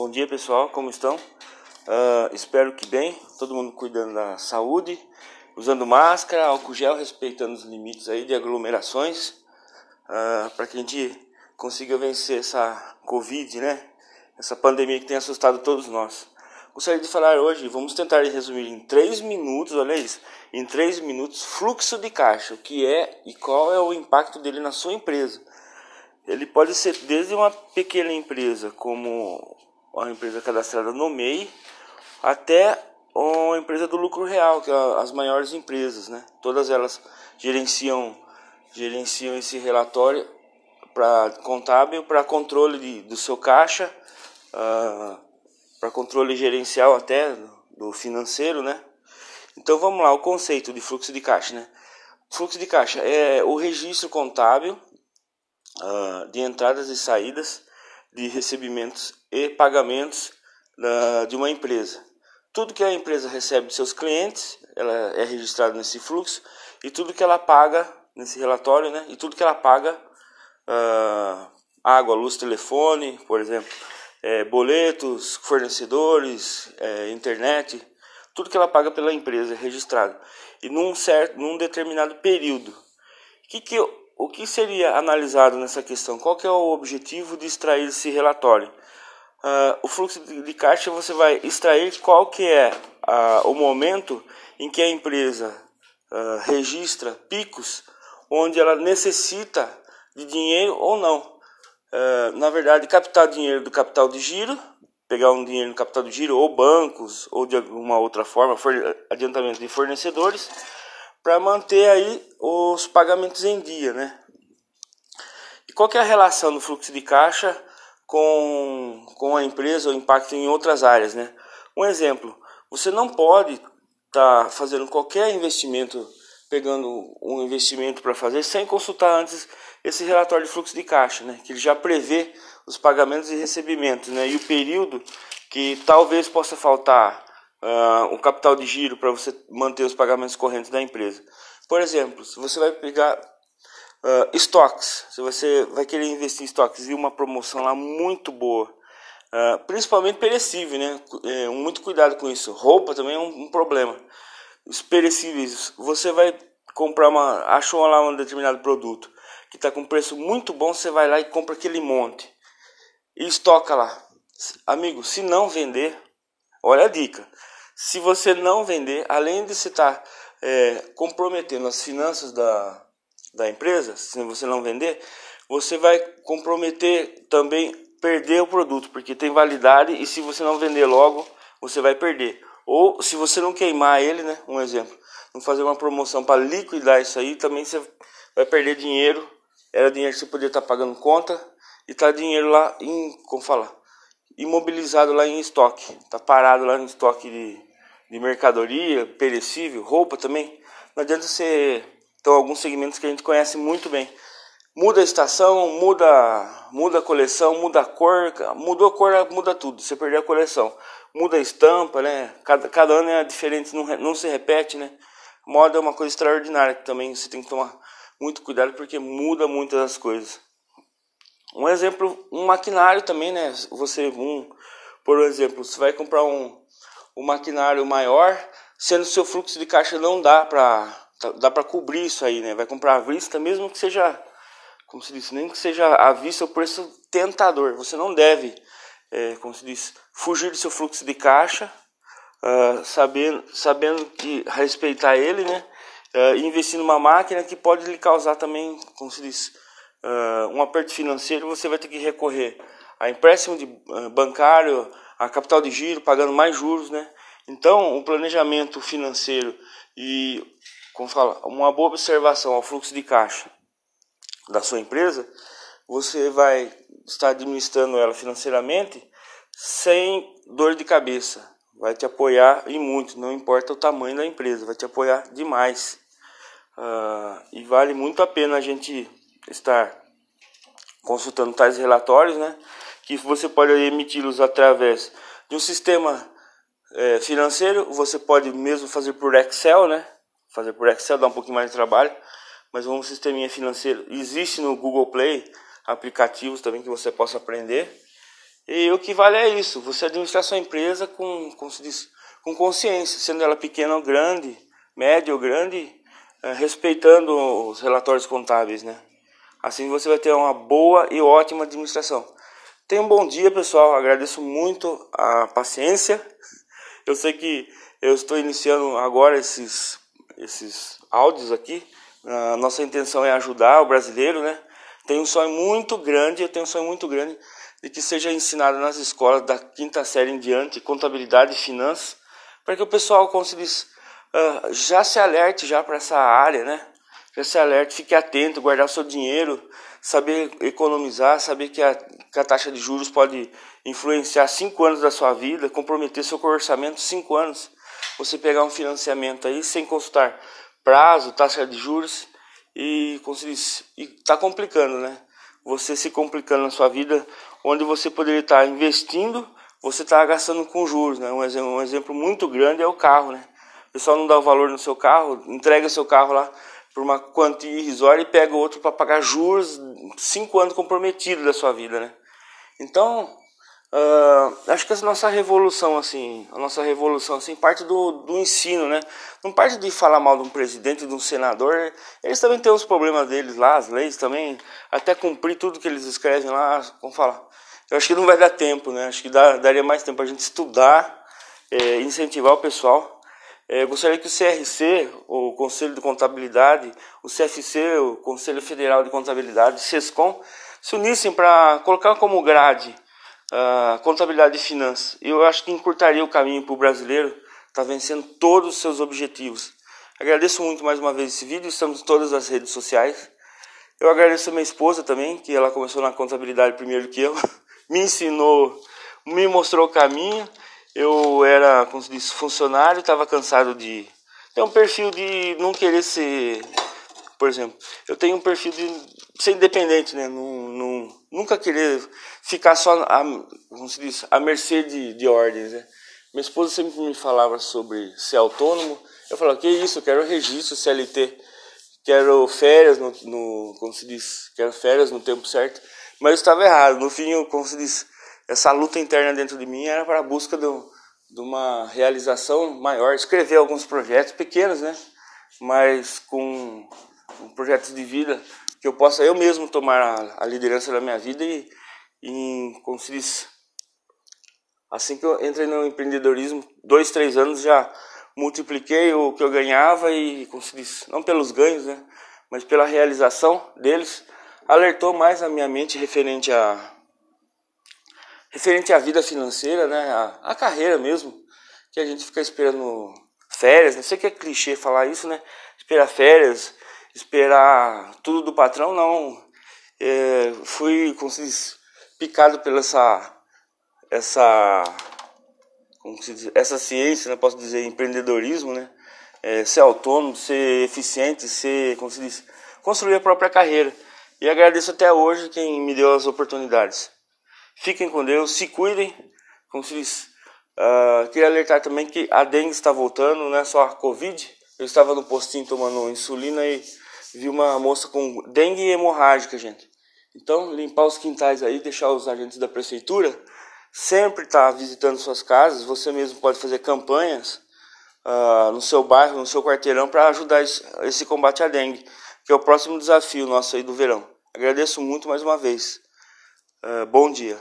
Bom dia pessoal, como estão? Uh, espero que bem, todo mundo cuidando da saúde, usando máscara, álcool gel, respeitando os limites aí de aglomerações, uh, para que a gente consiga vencer essa Covid, né? Essa pandemia que tem assustado todos nós. Gostaria de falar hoje, vamos tentar resumir em três minutos, olha isso, em três minutos, fluxo de caixa, o que é e qual é o impacto dele na sua empresa. Ele pode ser desde uma pequena empresa, como uma empresa cadastrada no MEI, até uma empresa do lucro real, que é as maiores empresas, né? Todas elas gerenciam gerenciam esse relatório para contábil, para controle de, do seu caixa, uh, para controle gerencial até do financeiro, né? Então vamos lá, o conceito de fluxo de caixa, né? Fluxo de caixa é o registro contábil uh, de entradas e saídas de recebimentos e pagamentos uh, de uma empresa. Tudo que a empresa recebe de seus clientes, ela é registrado nesse fluxo e tudo que ela paga nesse relatório, né? E tudo que ela paga, uh, água, luz, telefone, por exemplo, é, boletos, fornecedores, é, internet, tudo que ela paga pela empresa é registrado. E num certo, num determinado período. Que que o que seria analisado nessa questão? Qual que é o objetivo de extrair esse relatório? Uh, o fluxo de caixa você vai extrair qual que é uh, o momento em que a empresa uh, registra picos onde ela necessita de dinheiro ou não. na verdade, captar dinheiro do capital de giro, pegar um dinheiro no capital de giro ou bancos ou de alguma outra forma, adiantamento de fornecedores para manter aí os pagamentos em dia, né? E qual é a relação do fluxo de caixa com, com a empresa ou impacto em outras áreas, né? Um exemplo, você não pode estar tá fazendo qualquer investimento, pegando um investimento para fazer sem consultar antes esse relatório de fluxo de caixa, né? Que ele já prevê os pagamentos e recebimentos, né? E o período que talvez possa faltar uh, um capital de giro para você manter os pagamentos correntes da empresa. Por exemplo, se você vai pegar uh, estoques, se você vai querer investir em estoques e uma promoção lá muito boa, uh, principalmente perecível, né? É, muito cuidado com isso. Roupa também é um, um problema. Os perecíveis, você vai comprar uma, achou lá um determinado produto que está com preço muito bom, você vai lá e compra aquele monte e estoca lá. Amigo, se não vender, olha a dica. Se você não vender, além de você estar tá, é, comprometendo as finanças da, da empresa, se você não vender, você vai comprometer também perder o produto, porque tem validade e se você não vender logo, você vai perder. Ou se você não queimar ele, né, um exemplo, não fazer uma promoção para liquidar isso aí, também você vai perder dinheiro. Era dinheiro que você podia estar tá pagando conta e tá dinheiro lá em, como falar, imobilizado lá em estoque, tá parado lá em estoque de de mercadoria, perecível, roupa também. Não adianta você. Então, alguns segmentos que a gente conhece muito bem. Muda a estação, muda, muda a coleção, muda a cor, mudou a cor, muda tudo. Você perdeu a coleção, muda a estampa, né? Cada, cada ano é diferente, não, não se repete, né? Moda é uma coisa extraordinária que também você tem que tomar muito cuidado porque muda muitas das coisas. Um exemplo, um maquinário também, né? Você, um, por exemplo, você vai comprar um, o maquinário maior, sendo seu fluxo de caixa não dá para dá para cobrir isso aí, né? Vai comprar à vista, mesmo que seja, como se diz, nem que seja à vista o preço tentador. Você não deve, é, como se diz, fugir do seu fluxo de caixa, uh, sabendo, sabendo que respeitar ele, né? Uh, investir numa máquina que pode lhe causar também, como se diz, uh, um aperto financeiro. Você vai ter que recorrer a empréstimo de, bancário a capital de giro, pagando mais juros, né? Então, o planejamento financeiro e, como fala, uma boa observação ao fluxo de caixa da sua empresa, você vai estar administrando ela financeiramente sem dor de cabeça. Vai te apoiar e muito, não importa o tamanho da empresa, vai te apoiar demais. Uh, e vale muito a pena a gente estar consultando tais relatórios, né? que você pode emiti-los através de um sistema é, financeiro, você pode mesmo fazer por Excel, né? Fazer por Excel dá um pouquinho mais de trabalho, mas um sisteminha financeiro existe no Google Play, aplicativos também que você possa aprender. E o que vale é isso, você administrar sua empresa com, com, com consciência, sendo ela pequena ou grande, média ou grande, é, respeitando os relatórios contábeis, né? Assim você vai ter uma boa e ótima administração. Tenha um bom dia, pessoal. Agradeço muito a paciência. Eu sei que eu estou iniciando agora esses, esses áudios aqui. A nossa intenção é ajudar o brasileiro, né? Tenho um sonho muito grande, eu tenho um sonho muito grande de que seja ensinado nas escolas da quinta série em diante contabilidade e finanças, para que o pessoal, diz, uh, já se alerte já para essa área, né? Já se alerte, fique atento, guardar seu dinheiro, saber economizar, saber que a, que a taxa de juros pode influenciar cinco anos da sua vida, comprometer seu orçamento cinco anos. Você pegar um financiamento aí sem consultar prazo, taxa de juros e está complicando, né? Você se complicando na sua vida, onde você poderia estar investindo, você está gastando com juros, né? Um exemplo, um exemplo muito grande é o carro, né? O pessoal não dá o valor no seu carro, entrega seu carro lá por uma quantia irrisória e pega outro para pagar juros cinco anos comprometido da sua vida, né? Então, uh, acho que a nossa revolução, assim, a nossa revolução, assim, parte do, do ensino, né? Não parte de falar mal de um presidente, de um senador, eles também têm os problemas deles lá, as leis também, até cumprir tudo que eles escrevem lá, como falar. Eu acho que não vai dar tempo, né? Acho que dá, daria mais tempo a gente estudar, é, incentivar o pessoal é, gostaria que o CRC, o Conselho de Contabilidade, o CFC, o Conselho Federal de Contabilidade, SESCOM, se unissem para colocar como grade uh, contabilidade e finanças. Eu acho que encurtaria o caminho para o brasileiro estar tá vencendo todos os seus objetivos. Agradeço muito mais uma vez esse vídeo, estamos em todas as redes sociais. Eu agradeço a minha esposa também, que ela começou na contabilidade primeiro que eu, me ensinou, me mostrou o caminho eu era, como se diz, funcionário, estava cansado de. Tem um perfil de não querer ser. Por exemplo, eu tenho um perfil de ser independente, né? Não, não, nunca querer ficar só a, como se diz, à mercê de, de ordens, né? Minha esposa sempre me falava sobre ser autônomo. Eu falava, que isso, eu quero registro CLT, quero férias no, no, como se diz, quero férias no tempo certo. Mas eu estava errado. No fim, eu, como se diz, essa luta interna dentro de mim era para a busca do, de uma realização maior, escrever alguns projetos pequenos, né? Mas com um projetos de vida que eu possa eu mesmo tomar a, a liderança da minha vida e, e assim que eu entrei no empreendedorismo, dois, três anos já multipliquei o que eu ganhava e, diz, não pelos ganhos, né? Mas pela realização deles, alertou mais a minha mente referente a referente à vida financeira, né, a, a carreira mesmo, que a gente fica esperando férias, não sei que é clichê falar isso, né? Esperar férias, esperar tudo do patrão, não. É, fui, como se diz, picado pela essa, essa, como se diz, essa ciência, né? Posso dizer, empreendedorismo, né? É, ser autônomo, ser eficiente, ser, como se diz, construir a própria carreira. E agradeço até hoje quem me deu as oportunidades. Fiquem com Deus, se cuidem. Como se diz, uh, queria alertar também que a dengue está voltando, não é só a Covid. Eu estava no postinho tomando insulina e vi uma moça com dengue hemorrágica, gente. Então, limpar os quintais aí, deixar os agentes da prefeitura sempre estar tá visitando suas casas. Você mesmo pode fazer campanhas uh, no seu bairro, no seu quarteirão, para ajudar esse, combate à dengue, que é o próximo desafio nosso aí do verão. Agradeço muito mais uma vez. Uh, bom dia.